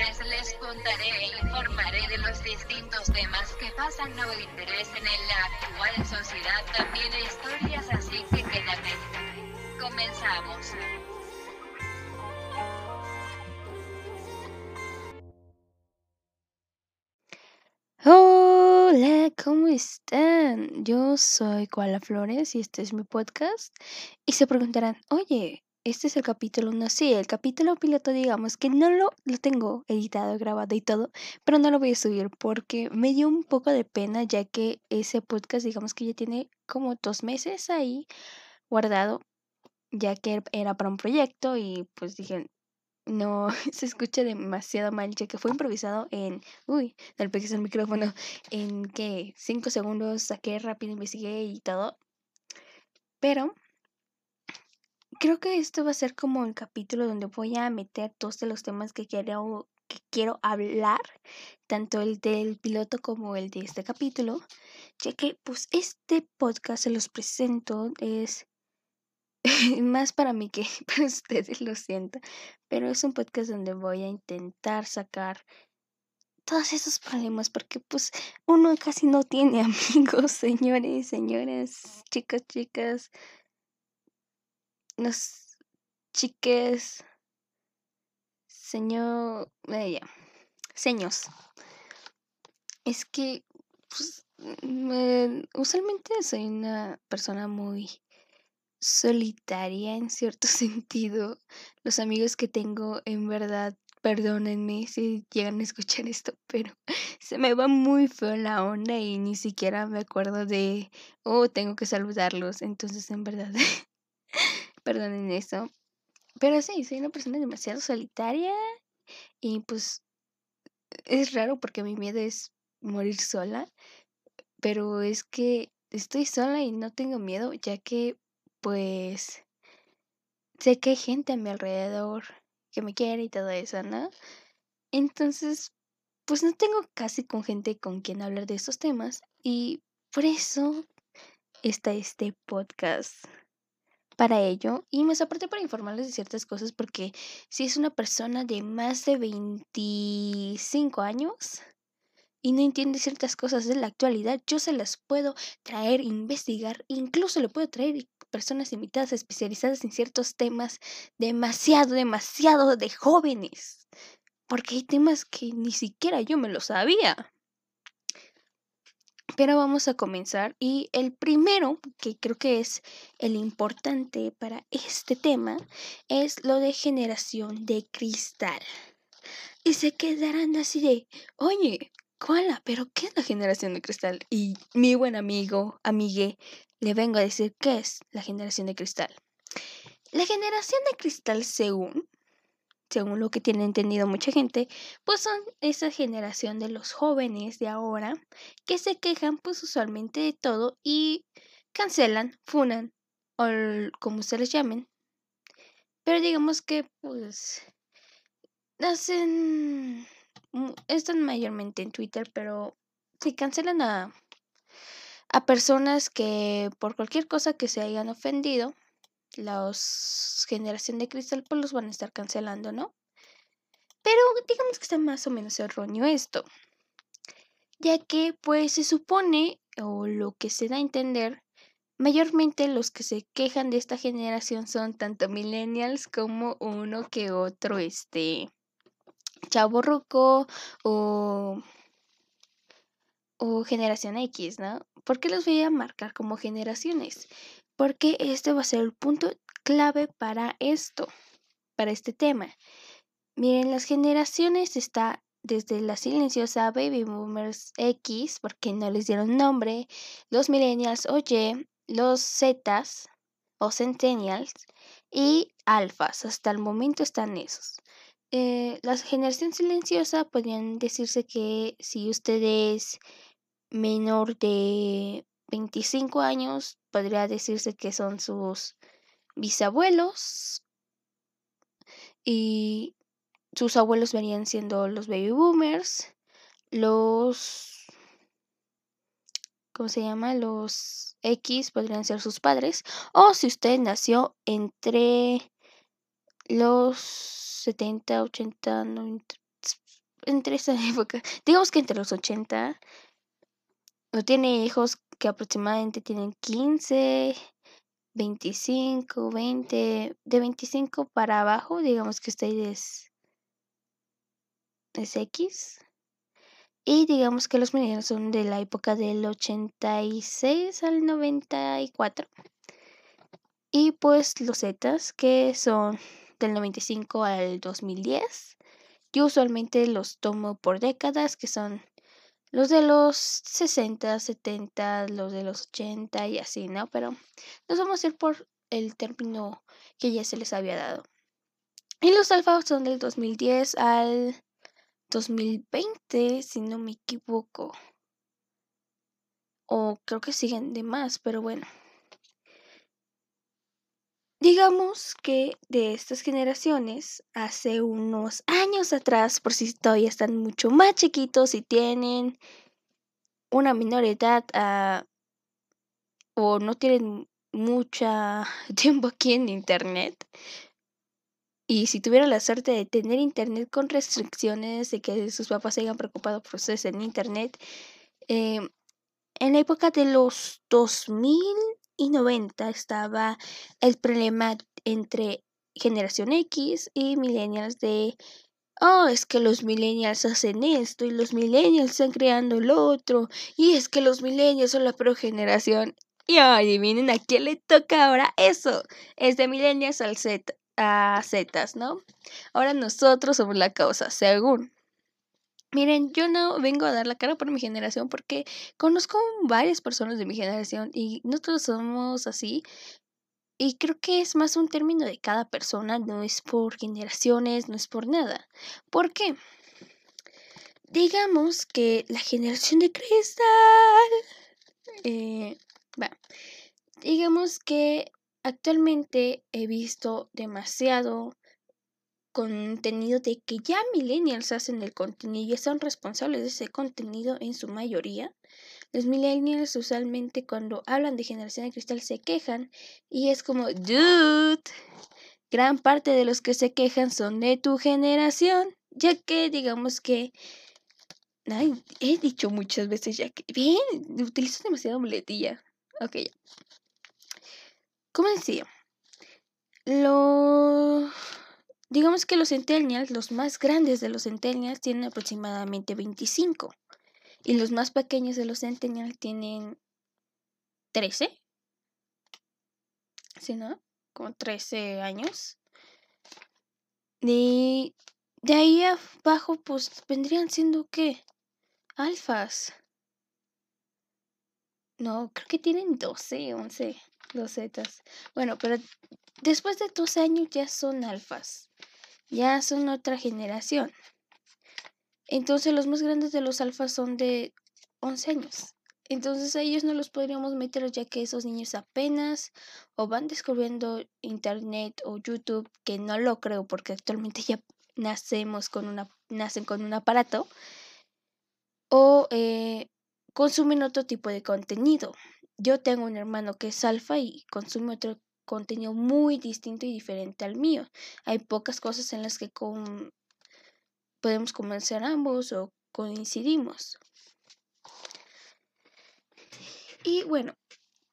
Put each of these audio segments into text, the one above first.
menores les contaré e informaré de los distintos temas que pasan nuevo interés en la actual sociedad, también historias así que quédate. Comenzamos. Hola, ¿cómo están? Yo soy Koala Flores y este es mi podcast. Y se preguntarán, oye, este es el capítulo 1. Sí, el capítulo piloto, digamos que no lo, lo tengo editado, grabado y todo, pero no lo voy a subir porque me dio un poco de pena ya que ese podcast, digamos que ya tiene como dos meses ahí guardado, ya que era para un proyecto y pues dije, no, se escucha demasiado mal, ya que fue improvisado en, uy, del pegué el micrófono, en que cinco segundos saqué rápido, investigué y todo. Pero creo que esto va a ser como el capítulo donde voy a meter todos de los temas que quiero, que quiero hablar, tanto el del piloto como el de este capítulo, ya que pues este podcast se los presento es más para mí que para ustedes, lo siento, pero es un podcast donde voy a intentar sacar todos esos problemas porque pues uno casi no tiene amigos, señores, señoras, chicas, chicas, los chiques, señor, ella, seños. Es que pues, usualmente soy una persona muy solitaria en cierto sentido. Los amigos que tengo, en verdad, perdónenme si llegan a escuchar esto, pero se me va muy feo la onda y ni siquiera me acuerdo de, oh, tengo que saludarlos. Entonces, en verdad, perdonen eso. Pero sí, soy una persona demasiado solitaria y pues es raro porque mi miedo es morir sola, pero es que estoy sola y no tengo miedo, ya que pues sé que hay gente a mi alrededor que me quiere y todo eso, ¿no? Entonces, pues no tengo casi con gente con quien hablar de estos temas y por eso está este podcast para ello y más aparte para informarles de ciertas cosas porque si es una persona de más de 25 años y no entiende ciertas cosas de la actualidad, yo se las puedo traer, investigar, incluso le puedo traer personas invitadas especializadas en ciertos temas demasiado, demasiado de jóvenes. Porque hay temas que ni siquiera yo me lo sabía. Pero vamos a comenzar y el primero, que creo que es el importante para este tema, es lo de generación de cristal. Y se quedarán así de, oye, ¿cuál? ¿Pero qué es la generación de cristal? Y mi buen amigo, amigue, le vengo a decir qué es la generación de cristal. La generación de cristal, según, según lo que tiene entendido mucha gente, pues son esa generación de los jóvenes de ahora que se quejan pues usualmente de todo y cancelan, funan o como ustedes llamen. Pero digamos que pues hacen están mayormente en Twitter, pero si cancelan a a personas que por cualquier cosa que se hayan ofendido, la generación de cristal pues los van a estar cancelando, ¿no? Pero digamos que está más o menos erróneo esto, ya que pues se supone, o lo que se da a entender, mayormente los que se quejan de esta generación son tanto millennials como uno que otro, este, chavo roco o o generación X, ¿no? ¿Por qué los voy a marcar como generaciones? Porque este va a ser el punto clave para esto, para este tema. Miren, las generaciones está desde la silenciosa Baby Boomers X, porque no les dieron nombre, los Millennials o Y, los Zetas o Centennials y Alfas. Hasta el momento están esos. Eh, la generación silenciosa podrían decirse que si ustedes menor de 25 años, podría decirse que son sus bisabuelos y sus abuelos venían siendo los baby boomers, los ¿cómo se llama? Los X podrían ser sus padres o si usted nació entre los 70, 80, 90, entre esa época, digamos que entre los 80, o tiene hijos que aproximadamente tienen 15, 25, 20, de 25 para abajo, digamos que ustedes es X. Y digamos que los millennials son de la época del 86 al 94. Y pues los Zetas, que son del 95 al 2010. Yo usualmente los tomo por décadas, que son los de los 60, 70, los de los 80 y así, ¿no? Pero nos vamos a ir por el término que ya se les había dado. Y los alfa son del 2010 al 2020, si no me equivoco. O creo que siguen de más, pero bueno. Digamos que de estas generaciones, hace unos años atrás, por si todavía están mucho más chiquitos y tienen una menor edad ah, o no tienen mucha tiempo aquí en internet, y si tuvieran la suerte de tener internet con restricciones, de que sus papás se hayan preocupado por ustedes en internet, em, en la época de los 2000 y 90 estaba el problema entre generación X y millennials de, oh, es que los millennials hacen esto y los millennials están creando lo otro y es que los millennials son la progeneración. Y adivinen a quién le toca ahora eso. Es de millennials al Z, a Zetas, ¿no? Ahora nosotros somos la causa, según. Miren, yo no vengo a dar la cara por mi generación porque conozco varias personas de mi generación y no todos somos así. Y creo que es más un término de cada persona, no es por generaciones, no es por nada. ¿Por qué? Digamos que la generación de cristal. Eh, digamos que actualmente he visto demasiado contenido de que ya millennials hacen el contenido y son responsables de ese contenido en su mayoría. Los millennials usualmente cuando hablan de generación de cristal se quejan y es como, dude, gran parte de los que se quejan son de tu generación, ya que digamos que... Ay, he dicho muchas veces ya que... Bien, utilizo demasiado muletilla. Ok, ya. ¿Cómo decía? Lo Digamos que los centennials, los más grandes de los centennials, tienen aproximadamente 25. Y los más pequeños de los centennials tienen 13. ¿Sí, no? Como 13 años. Y de ahí abajo, pues vendrían siendo qué? Alfas. No, creo que tienen 12, 11, los zetas. Bueno, pero después de 12 años ya son alfas ya son otra generación. Entonces los más grandes de los alfas son de 11 años. Entonces a ellos no los podríamos meter ya que esos niños apenas o van descubriendo internet o YouTube, que no lo creo porque actualmente ya nacemos con una, nacen con un aparato, o eh, consumen otro tipo de contenido. Yo tengo un hermano que es alfa y consume otro contenido muy distinto y diferente al mío. Hay pocas cosas en las que podemos convencer ambos o coincidimos. Y bueno,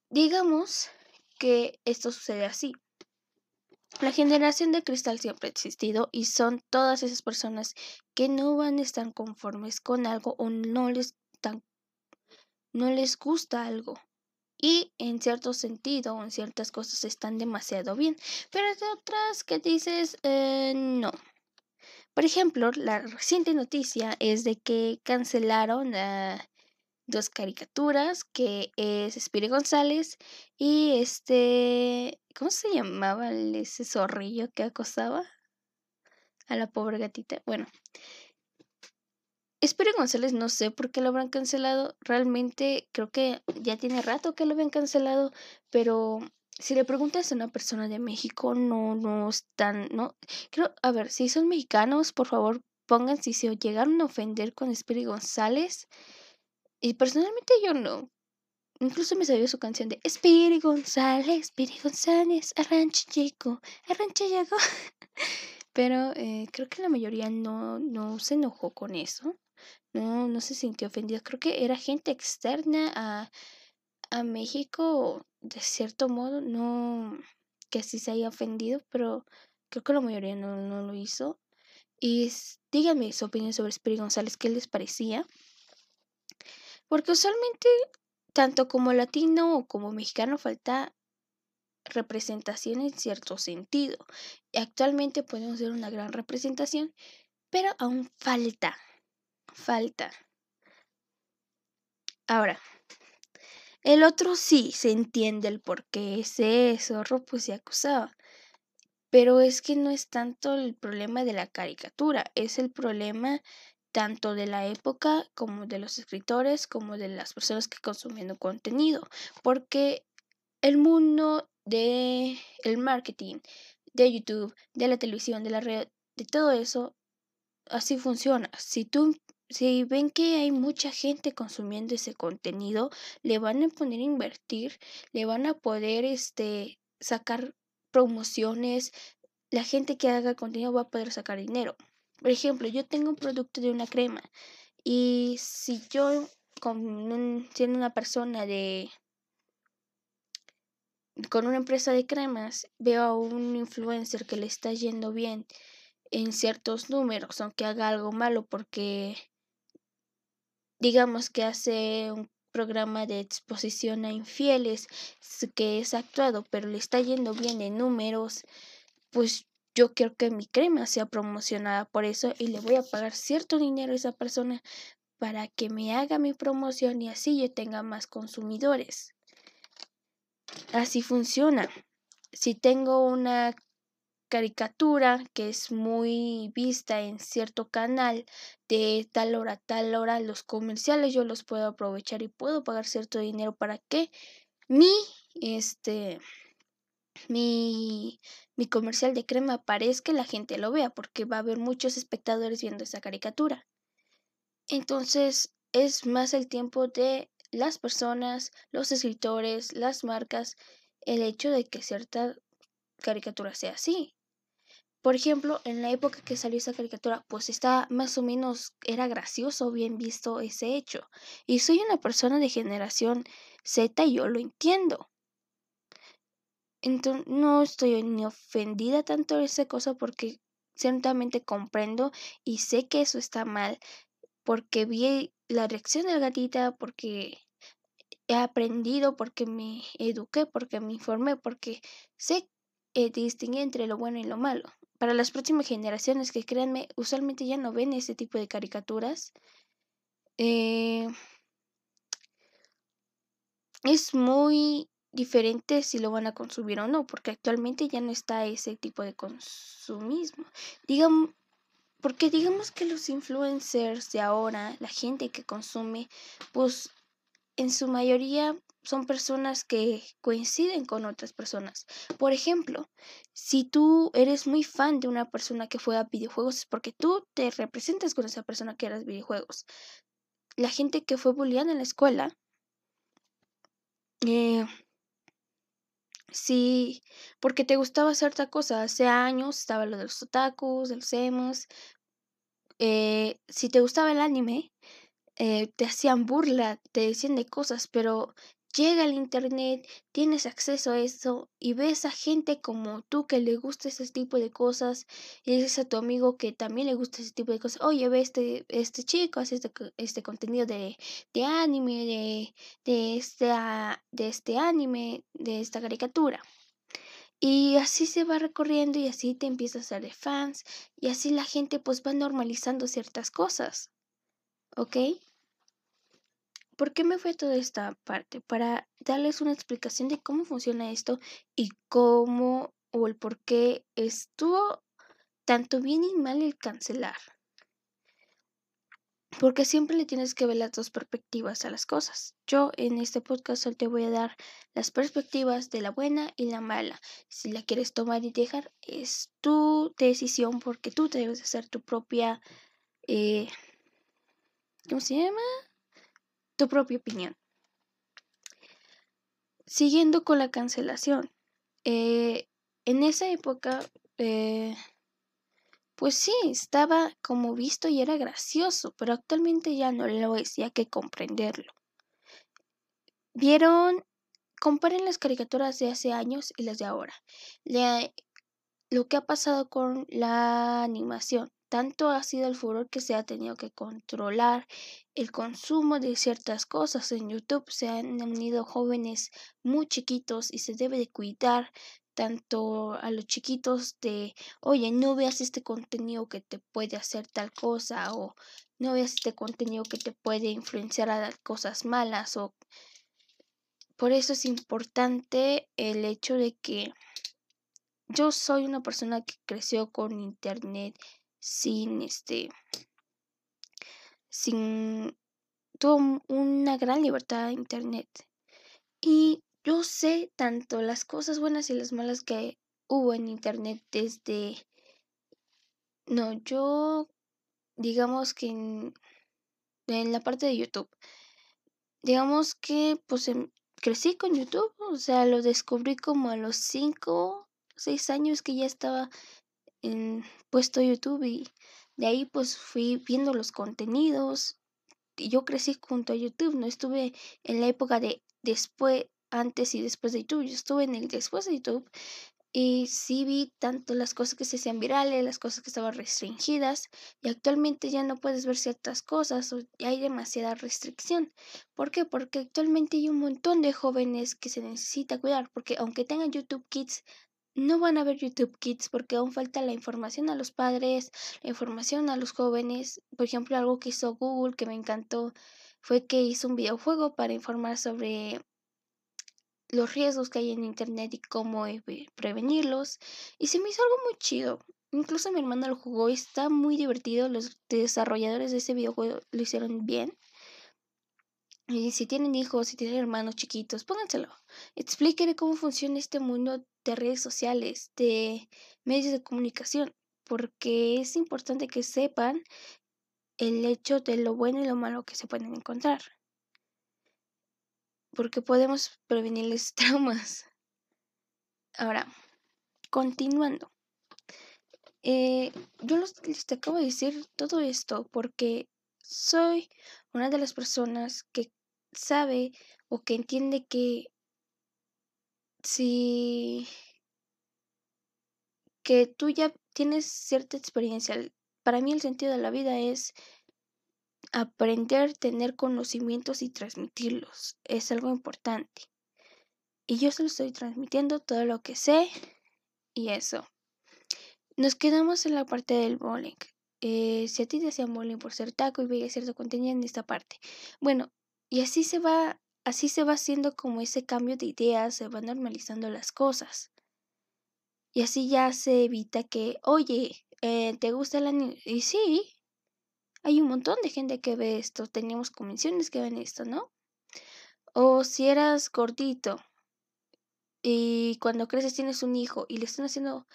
digamos que esto sucede así. La generación de cristal siempre ha existido y son todas esas personas que no van a estar conformes con algo o no les, no les gusta algo y en cierto sentido en ciertas cosas están demasiado bien, pero hay otras que dices eh, no. Por ejemplo, la reciente noticia es de que cancelaron dos caricaturas, que es Espiri González y este, ¿cómo se llamaba ese zorrillo que acosaba a la pobre gatita? Bueno, Espero González no sé por qué lo habrán cancelado. Realmente creo que ya tiene rato que lo habían cancelado, pero si le preguntas a una persona de México, no, no están, no. Creo, a ver, si son mexicanos, por favor, pongan si se llegaron a ofender con Espíritu González. Y personalmente yo no. incluso me salió su canción de Spiri González, Spiri González, arranche chico, arranche llegó. Pero eh, creo que la mayoría no, no se enojó con eso. No, no se sintió ofendida. Creo que era gente externa a, a México, de cierto modo, no que sí se haya ofendido, pero creo que la mayoría no, no lo hizo. Y díganme su opinión sobre Spiri González, ¿qué les parecía? Porque usualmente, tanto como latino o como mexicano, falta representación en cierto sentido. Actualmente podemos ver una gran representación, pero aún falta. Falta. Ahora, el otro sí se entiende el por qué ese zorro pues se acusaba. Pero es que no es tanto el problema de la caricatura, es el problema tanto de la época como de los escritores, como de las personas que consumen contenido, porque el mundo de el marketing, de YouTube, de la televisión, de la red, de todo eso, así funciona. Si tú si ven que hay mucha gente consumiendo ese contenido, le van a poner a invertir, le van a poder este sacar promociones, la gente que haga contenido va a poder sacar dinero. Por ejemplo, yo tengo un producto de una crema y si yo con siendo una persona de con una empresa de cremas veo a un influencer que le está yendo bien en ciertos números, aunque haga algo malo porque digamos que hace un programa de exposición a infieles que es actuado, pero le está yendo bien en números, pues yo quiero que mi crema sea promocionada por eso y le voy a pagar cierto dinero a esa persona para que me haga mi promoción y así yo tenga más consumidores. Así funciona. Si tengo una caricatura que es muy vista en cierto canal de tal hora a tal hora los comerciales yo los puedo aprovechar y puedo pagar cierto dinero para que mi este mi, mi comercial de crema aparezca y la gente lo vea porque va a haber muchos espectadores viendo esa caricatura. Entonces es más el tiempo de las personas los escritores las marcas el hecho de que cierta caricatura sea así por ejemplo, en la época que salió esa caricatura, pues está más o menos, era gracioso, bien visto ese hecho. Y soy una persona de generación Z y yo lo entiendo. Entonces, no estoy ni ofendida tanto de esa cosa porque ciertamente comprendo y sé que eso está mal porque vi la reacción de la gatita, porque he aprendido, porque me eduqué, porque me informé, porque sé eh, distinguir entre lo bueno y lo malo para las próximas generaciones que créanme, usualmente ya no ven ese tipo de caricaturas. Eh, es muy diferente si lo van a consumir o no, porque actualmente ya no está ese tipo de consumismo. Digamos, porque digamos que los influencers de ahora, la gente que consume, pues en su mayoría son personas que coinciden con otras personas. Por ejemplo, si tú eres muy fan de una persona que juega videojuegos es porque tú te representas con esa persona que era videojuegos. La gente que fue bulliada en la escuela, eh, sí, porque te gustaba cierta cosa. Hace años estaba lo de los otakus, de los emos. Eh, si te gustaba el anime, eh, te hacían burla, te decían de cosas, pero llega al internet, tienes acceso a eso y ves a gente como tú que le gusta ese tipo de cosas y dices a tu amigo que también le gusta ese tipo de cosas, oye, ve este, este chico, hace este, este contenido de, de anime, de, de, esta, de este anime, de esta caricatura. Y así se va recorriendo y así te empiezas a hacer fans y así la gente pues va normalizando ciertas cosas. ¿Ok? ¿Por qué me fue toda esta parte? Para darles una explicación de cómo funciona esto y cómo o el por qué estuvo tanto bien y mal el cancelar. Porque siempre le tienes que ver las dos perspectivas a las cosas. Yo en este podcast te voy a dar las perspectivas de la buena y la mala. Si la quieres tomar y dejar, es tu decisión porque tú te debes hacer tu propia... Eh, ¿Cómo se llama? Tu propia opinión. siguiendo con la cancelación. Eh, en esa época, eh, pues sí, estaba como visto y era gracioso, pero actualmente ya no lo es, y hay que comprenderlo. Vieron, comparen las caricaturas de hace años y las de ahora. lo que ha pasado con la animación. Tanto ha sido el furor que se ha tenido que controlar el consumo de ciertas cosas. En YouTube se han unido jóvenes muy chiquitos y se debe de cuidar tanto a los chiquitos de, oye, no veas este contenido que te puede hacer tal cosa o no veas este contenido que te puede influenciar a cosas malas o por eso es importante el hecho de que yo soy una persona que creció con internet sin este sin tuvo una gran libertad de internet. Y yo sé tanto las cosas buenas y las malas que hubo en internet desde no yo digamos que en, la parte de YouTube. Digamos que pues em, crecí con YouTube o sea lo descubrí como a los 5 6 años que ya estaba en puesto YouTube y de ahí pues fui viendo los contenidos. Y yo crecí junto a YouTube, no estuve en la época de después, antes y después de YouTube. Yo estuve en el después de YouTube y sí vi tanto las cosas que se hacían virales, las cosas que estaban restringidas y actualmente ya no puedes ver ciertas cosas o ya hay demasiada restricción. ¿Por qué? Porque actualmente hay un montón de jóvenes que se necesita cuidar porque aunque tengan YouTube Kids no van a ver YouTube Kids porque aún falta la información a los padres, la información a los jóvenes. Por ejemplo, algo que hizo Google que me encantó fue que hizo un videojuego para informar sobre los riesgos que hay en Internet y cómo prevenirlos. Y se me hizo algo muy chido. Incluso mi hermana lo jugó y está muy divertido. Los desarrolladores de ese videojuego lo hicieron bien. Y si tienen hijos, si tienen hermanos chiquitos, pónganselo. Explíquenle cómo funciona este mundo de redes sociales, de medios de comunicación, porque es importante que sepan el hecho de lo bueno y lo malo que se pueden encontrar. Porque podemos prevenirles traumas. Ahora, continuando. Eh, yo les, les acabo de decir todo esto porque soy una de las personas que sabe o que entiende que si que tú ya tienes cierta experiencia. Para mí el sentido de la vida es aprender, tener conocimientos y transmitirlos. Es algo importante. Y yo solo estoy transmitiendo todo lo que sé y eso. Nos quedamos en la parte del bowling. Eh, si a ti te hacían bullying por ser taco y veía cierto contenido en esta parte. Bueno, y así se va, así se va haciendo como ese cambio de ideas, se van normalizando las cosas. Y así ya se evita que, oye, eh, ¿te gusta la Y sí, hay un montón de gente que ve esto. Teníamos convenciones que ven esto, ¿no? O si eras gordito y cuando creces tienes un hijo y le están haciendo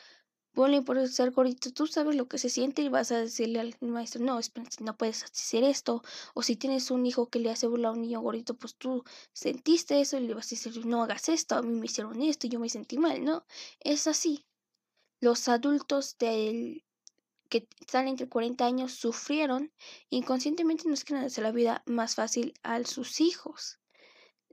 Ponle por ser gordito, tú sabes lo que se siente y vas a decirle al maestro, no, no puedes hacer esto. O si tienes un hijo que le hace burla a un niño gordito, pues tú sentiste eso y le vas a decir, no hagas esto, a mí me hicieron esto y yo me sentí mal, ¿no? Es así. Los adultos del que están entre 40 años sufrieron, inconscientemente nos quieren hacer la vida más fácil a sus hijos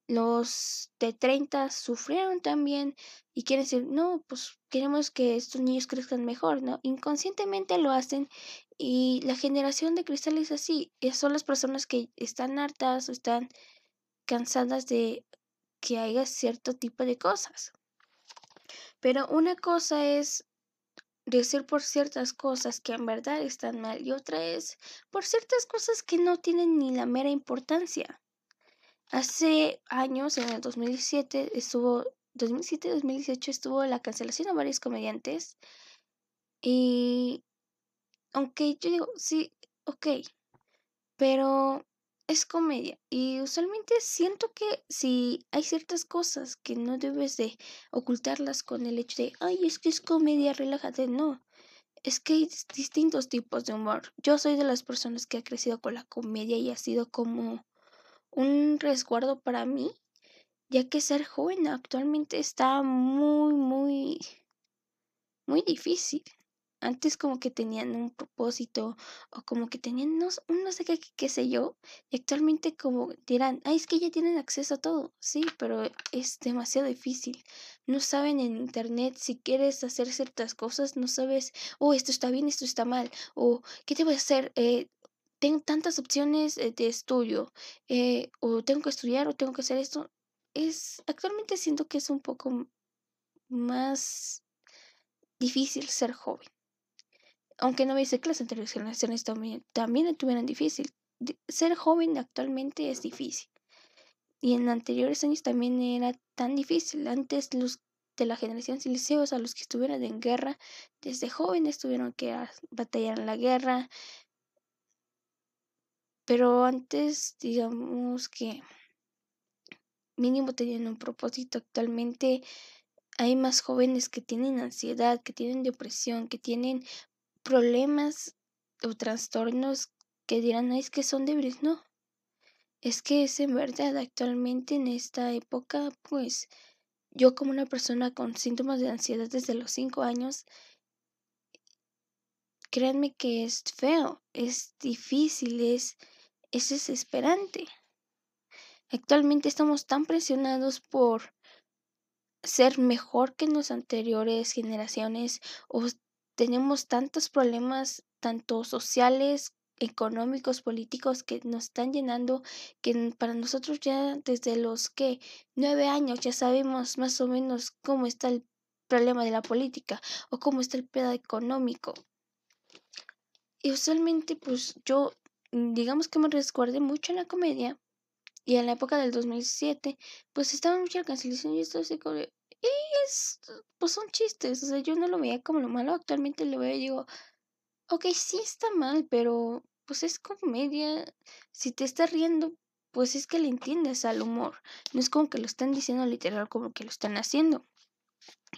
los de 30 sufrieron también y quieren decir, no, pues queremos que estos niños crezcan mejor, ¿no? Inconscientemente lo hacen y la generación de cristal es así, son las personas que están hartas o están cansadas de que haya cierto tipo de cosas. Pero una cosa es decir por ciertas cosas que en verdad están mal y otra es por ciertas cosas que no tienen ni la mera importancia. Hace años, en el 2017, estuvo, 2007-2018 estuvo la cancelación de varios comediantes. Y aunque yo digo, sí, ok, pero es comedia. Y usualmente siento que si hay ciertas cosas que no debes de ocultarlas con el hecho de, ay, es que es comedia, relájate. No, es que hay distintos tipos de humor. Yo soy de las personas que ha crecido con la comedia y ha sido como un resguardo para mí ya que ser joven actualmente está muy, muy, muy difícil. Antes como que tenían un propósito o como que tenían no, no sé qué, qué sé yo. Y actualmente como dirán, ay, es que ya tienen acceso a todo. Sí, pero es demasiado difícil. No saben en internet si quieres hacer ciertas cosas, no sabes, oh, esto está bien, esto está mal. O, ¿qué te voy a hacer? Eh, tengo tantas opciones eh, de estudio. Eh, o tengo que estudiar o tengo que hacer esto. Es, actualmente siento que es un poco más difícil ser joven aunque no que las anteriores generaciones también, también tuvieran difícil. Ser joven actualmente es difícil. Y en anteriores años también era tan difícil. Antes los de la generación silenciosa, los que estuvieran en guerra, desde jóvenes tuvieron que batallar en la guerra. Pero antes, digamos que mínimo tenían un propósito. Actualmente hay más jóvenes que tienen ansiedad, que tienen depresión, que tienen problemas o trastornos que dirán, es que son débiles, no. Es que es en verdad, actualmente en esta época, pues yo como una persona con síntomas de ansiedad desde los 5 años, créanme que es feo, es difícil, es, es desesperante. Actualmente estamos tan presionados por ser mejor que las anteriores generaciones o tenemos tantos problemas, tanto sociales, económicos, políticos, que nos están llenando, que para nosotros ya desde los que nueve años ya sabemos más o menos cómo está el problema de la política o cómo está el pedo económico. Y usualmente, pues yo, digamos que me resguardé mucho en la comedia. Y en la época del 2007, pues estaba mucha cancelación y esto así como y es, pues son chistes, o sea, yo no lo veía como lo malo, actualmente lo veo y digo, ok, sí está mal, pero pues es comedia, si te estás riendo, pues es que le entiendes al humor, no es como que lo están diciendo literal como que lo están haciendo.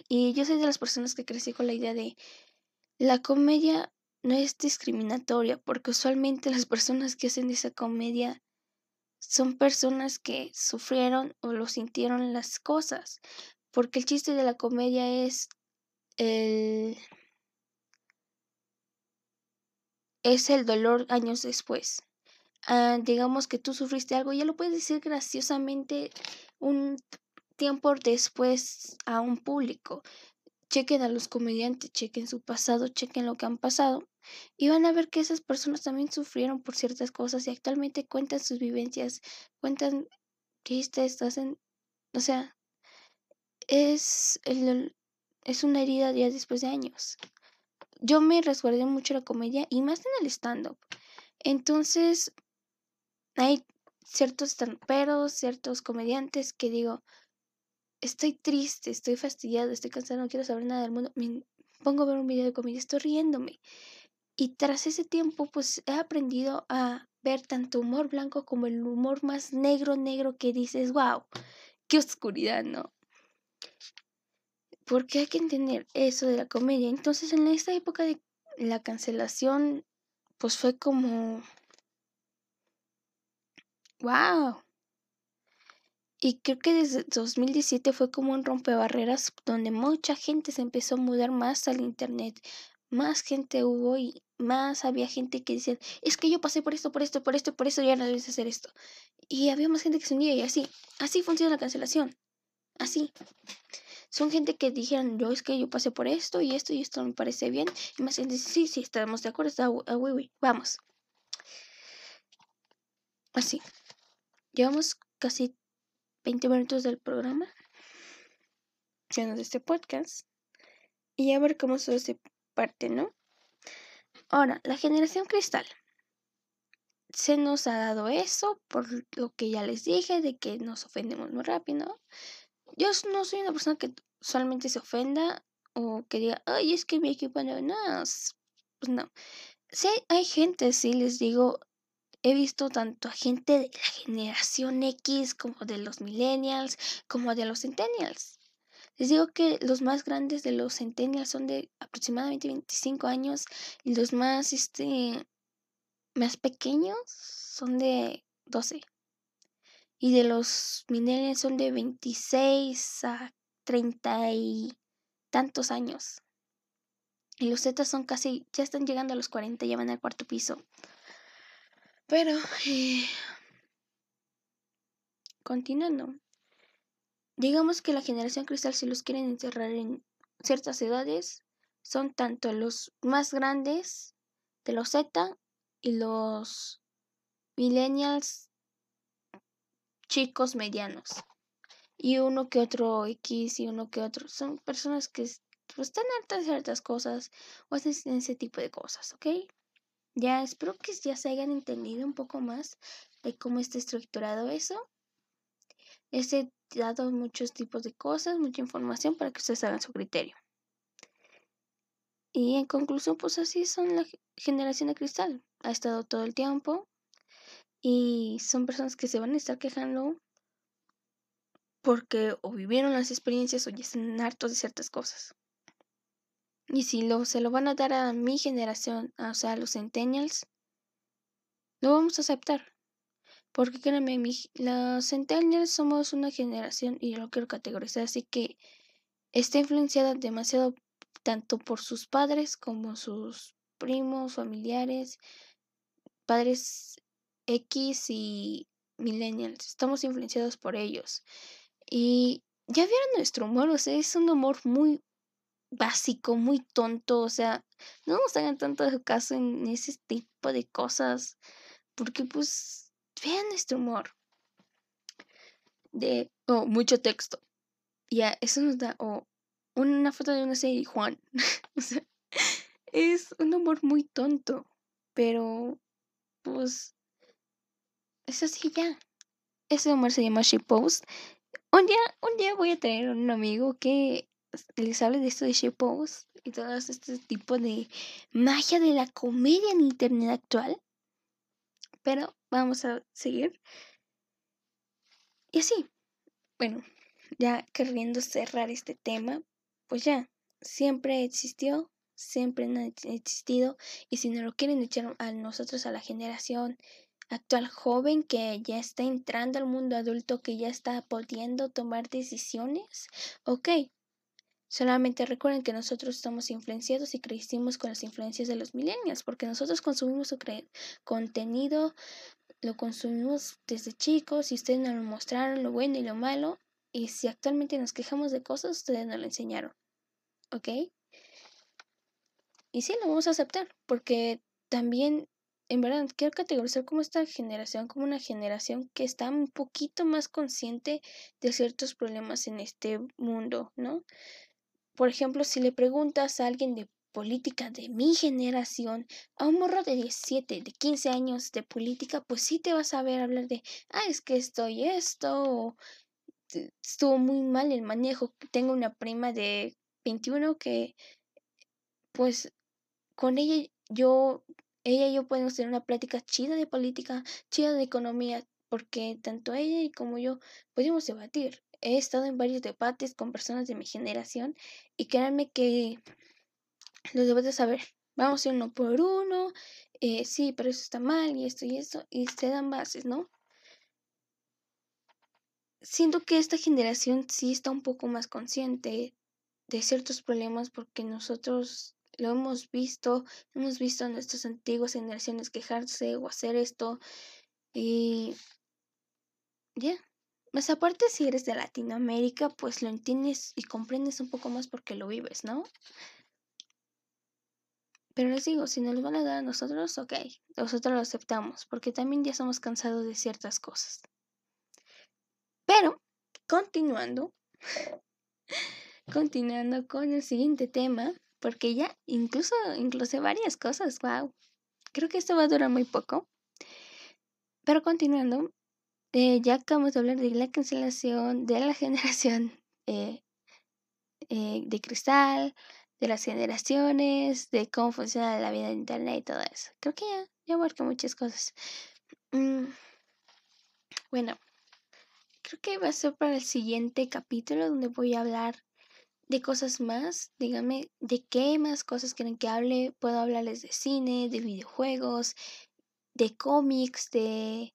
Y yo soy de las personas que crecí con la idea de la comedia no es discriminatoria, porque usualmente las personas que hacen esa comedia son personas que sufrieron o lo sintieron las cosas. Porque el chiste de la comedia es el es el dolor años después. Ah, digamos que tú sufriste algo, ya lo puedes decir graciosamente un tiempo después a un público. Chequen a los comediantes, chequen su pasado, chequen lo que han pasado y van a ver que esas personas también sufrieron por ciertas cosas y actualmente cuentan sus vivencias, cuentan chistes, hacen, o sea, es, el, es una herida ya después de años. Yo me resguardé mucho la comedia y más en el stand-up. Entonces, hay ciertos pero ciertos comediantes que digo, estoy triste, estoy fastidiado, estoy cansado, no quiero saber nada del mundo. Pongo a ver un video de comedia, estoy riéndome. Y tras ese tiempo, pues he aprendido a ver tanto humor blanco como el humor más negro, negro que dices, wow, qué oscuridad, ¿no? Porque hay que entender eso de la comedia. Entonces, en esta época de la cancelación, pues fue como... ¡Wow! Y creo que desde 2017 fue como un rompebarreras donde mucha gente se empezó a mudar más al internet. Más gente hubo y más había gente que decía, es que yo pasé por esto, por esto, por esto, por eso ya no debes hacer esto. Y había más gente que se unía y así, así funciona la cancelación. Así. Son gente que dijeron, yo es que yo pasé por esto y esto y esto me parece bien. Y más gente dice, sí, sí, estamos de acuerdo, está, ah, vamos. Así. Llevamos casi 20 minutos del programa. De este podcast. Y ya ver cómo se parte, ¿no? Ahora, la generación cristal. Se nos ha dado eso por lo que ya les dije, de que nos ofendemos muy rápido yo no soy una persona que solamente se ofenda o que diga, ay, es que mi equipo no, no, pues no. Sí, hay gente, sí, les digo, he visto tanto a gente de la generación X como de los millennials, como de los centennials. Les digo que los más grandes de los centennials son de aproximadamente 25 años y los más, este, más pequeños son de 12. Y de los millennials son de 26 a 30 y tantos años. Y los Z son casi, ya están llegando a los 40, ya van al cuarto piso. Pero, eh, continuando. Digamos que la generación cristal, si los quieren encerrar en ciertas edades, son tanto los más grandes de los Z y los millennials chicos medianos. Y uno que otro X y uno que otro. Son personas que pues, están hartas de ciertas cosas o hacen ese tipo de cosas, ¿ok? Ya espero que ya se hayan entendido un poco más de cómo está estructurado eso. He dado muchos tipos de cosas, mucha información para que ustedes hagan su criterio. Y en conclusión, pues así son la generación de cristal. Ha estado todo el tiempo y son personas que se van a estar quejando porque o vivieron las experiencias o ya están hartos de ciertas cosas. Y si lo, se lo van a dar a mi generación, o sea, a los centennials, lo vamos a aceptar. Porque créanme, los centennials somos una generación, y yo lo quiero categorizar, así que está influenciada demasiado tanto por sus padres como sus primos, familiares, padres X y millennials. Estamos influenciados por ellos. Y ya vieron nuestro humor, o sea, es un humor muy básico, muy tonto, o sea, no nos hagan tanto caso en ese tipo de cosas, porque pues vean nuestro humor. De, oh, mucho texto. Ya, eso nos da, o una foto de una serie, Juan. o sea, es un humor muy tonto, pero pues es así ya. Ese humor se llama Post Un día, un día voy a tener un amigo que les hable de esto de Post y todo este tipo de magia de la comedia en internet actual. Pero vamos a seguir. Y así, bueno, ya queriendo cerrar este tema, pues ya, siempre existió, siempre ha existido, y si no lo quieren echar a nosotros, a la generación actual joven que ya está entrando al mundo adulto, que ya está pudiendo tomar decisiones, ok. Solamente recuerden que nosotros estamos influenciados y crecimos con las influencias de los millennials, porque nosotros consumimos su contenido, lo consumimos desde chicos y ustedes nos lo mostraron lo bueno y lo malo, y si actualmente nos quejamos de cosas, ustedes nos lo enseñaron. ¿ok? Y sí, lo vamos a aceptar, porque también, en verdad, quiero categorizar como esta generación, como una generación que está un poquito más consciente de ciertos problemas en este mundo, ¿no? Por ejemplo, si le preguntas a alguien de política de mi generación, a un morro de 17, de 15 años de política, pues sí te vas a ver hablar de, ah, es que estoy esto, o estuvo muy mal el manejo. Tengo una prima de 21 que pues con ella yo ella y yo podemos tener una plática chida de política, chida de economía, porque tanto ella y como yo podemos debatir. He estado en varios debates con personas de mi generación y créanme que los debates, a ver, vamos uno por uno, eh, sí, pero eso está mal y esto y esto, y se dan bases, ¿no? Siento que esta generación sí está un poco más consciente de ciertos problemas porque nosotros lo hemos visto, hemos visto a nuestras antiguas generaciones quejarse o hacer esto y ya. Más aparte si eres de Latinoamérica, pues lo entiendes y comprendes un poco más porque lo vives, ¿no? Pero les digo, si nos lo van a dar a nosotros, ok, nosotros lo aceptamos, porque también ya somos cansados de ciertas cosas. Pero, continuando, continuando con el siguiente tema, porque ya incluso incluso varias cosas, wow. Creo que esto va a durar muy poco. Pero continuando, eh, ya acabamos de hablar de la cancelación de la generación eh, eh, de cristal, de las generaciones, de cómo funciona la vida de internet y todo eso. Creo que ya, ya abarca muchas cosas. Mm, bueno, creo que va a ser para el siguiente capítulo donde voy a hablar de cosas más. Díganme de qué más cosas quieren que hable. Puedo hablarles de cine, de videojuegos, de cómics, de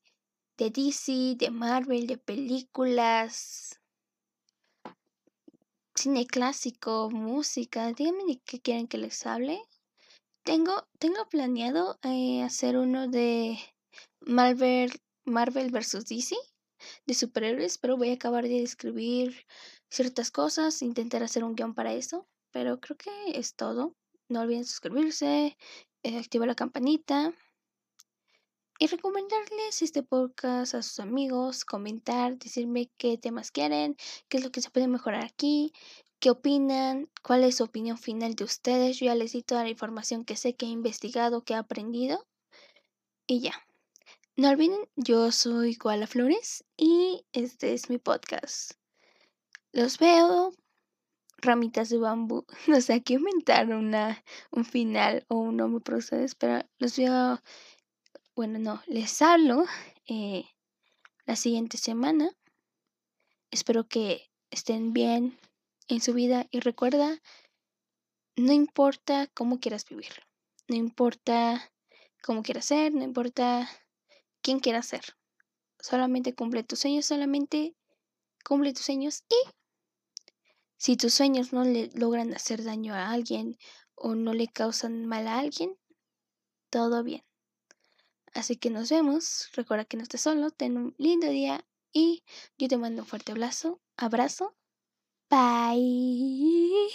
de DC, de Marvel, de películas, cine clásico, música. Díganme de qué quieren que les hable. Tengo, tengo planeado eh, hacer uno de Marvel, Marvel vs. DC, de superhéroes, pero voy a acabar de escribir ciertas cosas, intentar hacer un guion para eso, pero creo que es todo. No olviden suscribirse, eh, activar la campanita y recomendarles este podcast a sus amigos, comentar, decirme qué temas quieren, qué es lo que se puede mejorar aquí, qué opinan, cuál es su opinión final de ustedes. Yo ya les di toda la información que sé, que he investigado, que he aprendido y ya. No olviden, yo soy Koala Flores y este es mi podcast. Los veo, ramitas de bambú. No sé, aquí inventar una, un final o un nombre para ustedes, pero los veo bueno, no, les hablo eh, la siguiente semana. Espero que estén bien en su vida y recuerda, no importa cómo quieras vivir, no importa cómo quieras ser, no importa quién quieras ser. Solamente cumple tus sueños, solamente cumple tus sueños y si tus sueños no le logran hacer daño a alguien o no le causan mal a alguien, todo bien. Así que nos vemos. Recuerda que no estés solo. Ten un lindo día y yo te mando un fuerte abrazo. Abrazo. Bye.